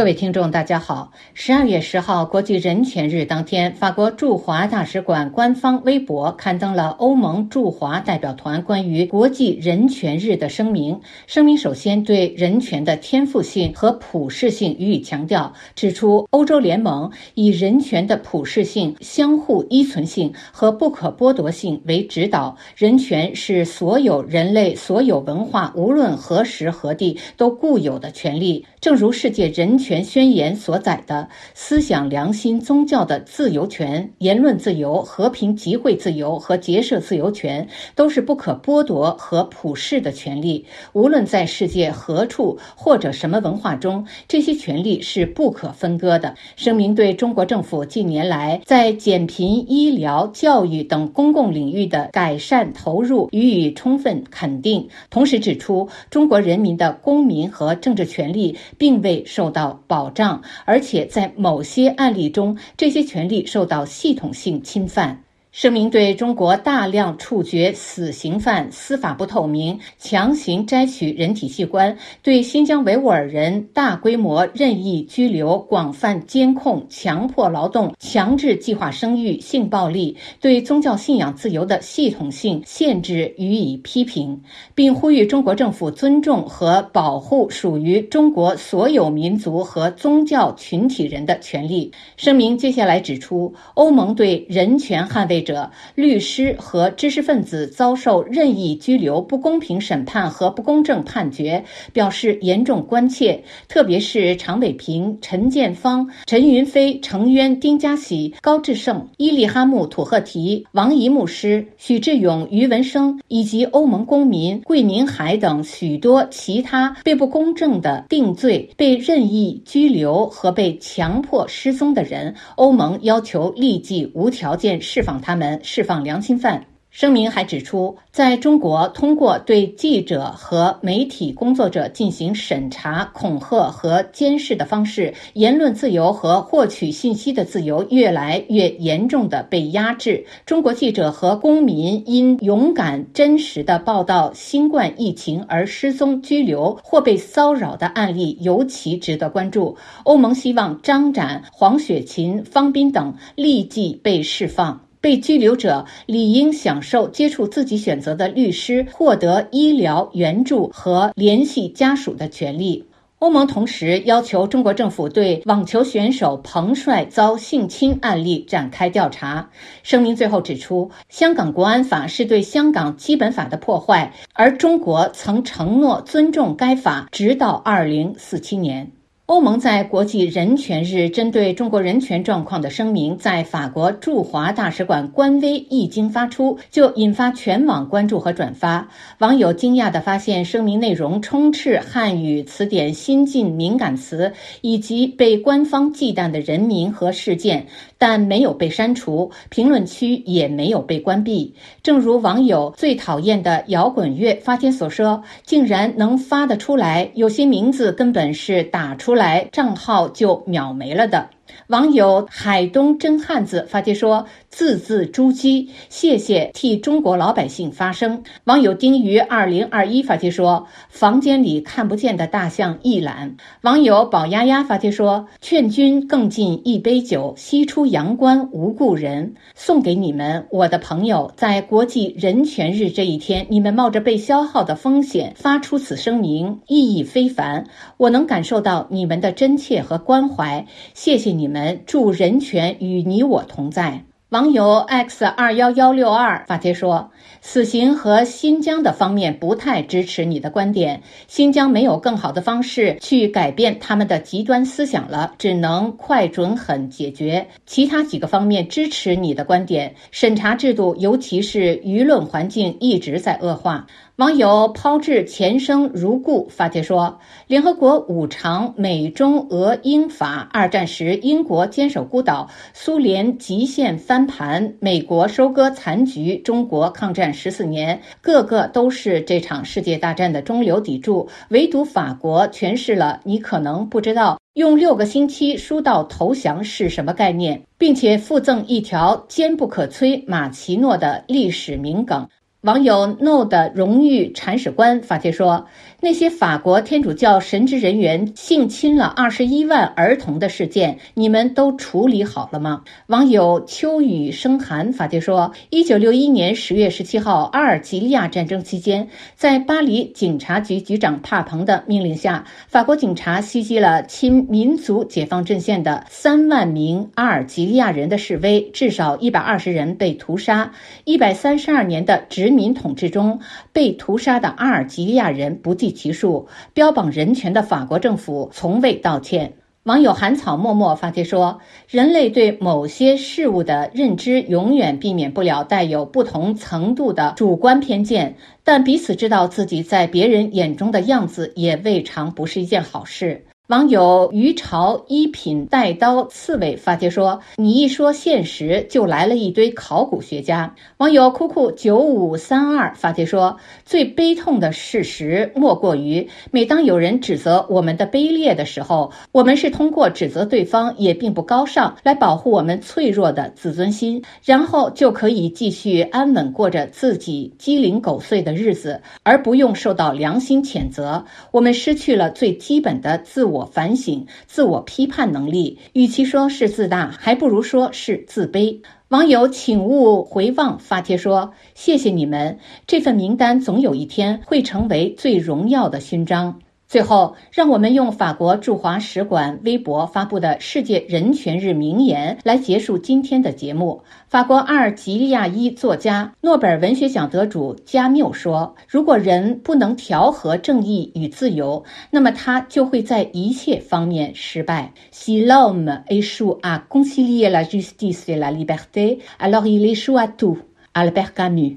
各位听众，大家好。十二月十号，国际人权日当天，法国驻华大使馆官方微博刊登了欧盟驻华代表团关于国际人权日的声明。声明首先对人权的天赋性和普适性予以强调，指出欧洲联盟以人权的普适性、相互依存性和不可剥夺性为指导。人权是所有人类、所有文化，无论何时何地都固有的权利。正如世界人权权宣言所载的思想、良心、宗教的自由权、言论自由、和平集会自由和结社自由权，都是不可剥夺和普世的权利。无论在世界何处或者什么文化中，这些权利是不可分割的。声明对中国政府近年来在减贫、医疗、教育等公共领域的改善投入予以充分肯定，同时指出中国人民的公民和政治权利。并未受到保障，而且在某些案例中，这些权利受到系统性侵犯。声明对中国大量处决死刑犯、司法不透明、强行摘取人体器官、对新疆维吾尔人大规模任意拘留、广泛监控、强迫劳动、强制计划生育、性暴力、对宗教信仰自由的系统性限制予以批评，并呼吁中国政府尊重和保护属于中国所有民族和宗教群体人的权利。声明接下来指出，欧盟对人权捍卫。者、律师和知识分子遭受任意拘留、不公平审判和不公正判决，表示严重关切。特别是常伟平、陈建芳、陈云飞、程渊、丁家喜、高志胜、伊利哈木·土赫提、王怡牧师、许志勇、于文生以及欧盟公民桂明海等许多其他被不公正的定罪、被任意拘留和被强迫失踪的人，欧盟要求立即无条件释放他。他们释放良心犯。声明还指出，在中国，通过对记者和媒体工作者进行审查、恐吓和监视的方式，言论自由和获取信息的自由越来越严重的被压制。中国记者和公民因勇敢、真实的报道新冠疫情而失踪、拘留或被骚扰的案例尤其值得关注。欧盟希望张展、黄雪琴、方斌等立即被释放。被拘留者理应享受接触自己选择的律师、获得医疗援助和联系家属的权利。欧盟同时要求中国政府对网球选手彭帅遭性侵案例展开调查。声明最后指出，香港国安法是对香港基本法的破坏，而中国曾承诺尊重该法，直到二零四七年。欧盟在国际人权日针对中国人权状况的声明，在法国驻华大使馆官微一经发出，就引发全网关注和转发。网友惊讶地发现，声明内容充斥汉语词典新晋敏感词以及被官方忌惮的人名和事件，但没有被删除，评论区也没有被关闭。正如网友最讨厌的摇滚乐发帖所说：“竟然能发得出来，有些名字根本是打出来。”来账号就秒没了的。网友海东真汉子发帖说：“字字珠玑，谢谢替中国老百姓发声。”网友丁鱼二零二一发帖说：“房间里看不见的大象一览。”网友宝丫丫发帖说：“劝君更尽一杯酒，西出阳关无故人。”送给你们，我的朋友，在国际人权日这一天，你们冒着被消耗的风险发出此声明，意义非凡。我能感受到你们的真切和关怀，谢谢你。你们祝人权与你我同在。网友 x 二幺幺六二发帖说：“死刑和新疆的方面不太支持你的观点。新疆没有更好的方式去改变他们的极端思想了，只能快准狠解决。其他几个方面支持你的观点。审查制度，尤其是舆论环境一直在恶化。”网友抛掷前生如故发帖说：“联合国五常美中俄英法，二战时英国坚守孤岛，苏联极限翻盘，美国收割残局，中国抗战十四年，个个都是这场世界大战的中流砥柱。唯独法国诠释了你可能不知道，用六个星期输到投降是什么概念，并且附赠一条坚不可摧马奇诺的历史名梗。”网友 No 的荣誉铲屎官发帖说：“那些法国天主教神职人员性侵了二十一万儿童的事件，你们都处理好了吗？”网友秋雨生寒发帖说：“一九六一年十月十七号，阿尔及利亚战争期间，在巴黎警察局局长帕蓬的命令下，法国警察袭击了亲民族解放阵线的三万名阿尔及利亚人的示威，至少一百二十人被屠杀。一百三十二年的殖民统治中被屠杀的阿尔及利亚人不计其数，标榜人权的法国政府从未道歉。网友寒草默默发帖说：“人类对某些事物的认知永远避免不了带有不同程度的主观偏见，但彼此知道自己在别人眼中的样子也未尝不是一件好事。”网友于朝一品带刀刺猬发帖说：“你一说现实，就来了一堆考古学家。”网友酷酷九五三二发帖说：“最悲痛的事实莫过于，每当有人指责我们的卑劣的时候，我们是通过指责对方也并不高尚来保护我们脆弱的自尊心，然后就可以继续安稳过着自己鸡零狗碎的日子，而不用受到良心谴责。我们失去了最基本的自我。”反省、自我批判能力，与其说是自大，还不如说是自卑。网友请勿回望发帖说：“谢谢你们，这份名单总有一天会成为最荣耀的勋章。”最后，让我们用法国驻华使馆微博发布的世界人权日名言来结束今天的节目。法国阿尔及利亚裔作家、诺贝尔文学奖得主加缪说：“如果人不能调和正义与自由，那么他就会在一切方面失败。Si l'homme échoue à concilier la justice et la liberté, alors il échoue à tout。” Albert Camus。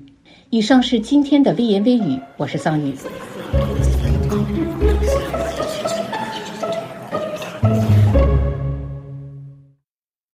以上是今天的微言微语，我是桑宇。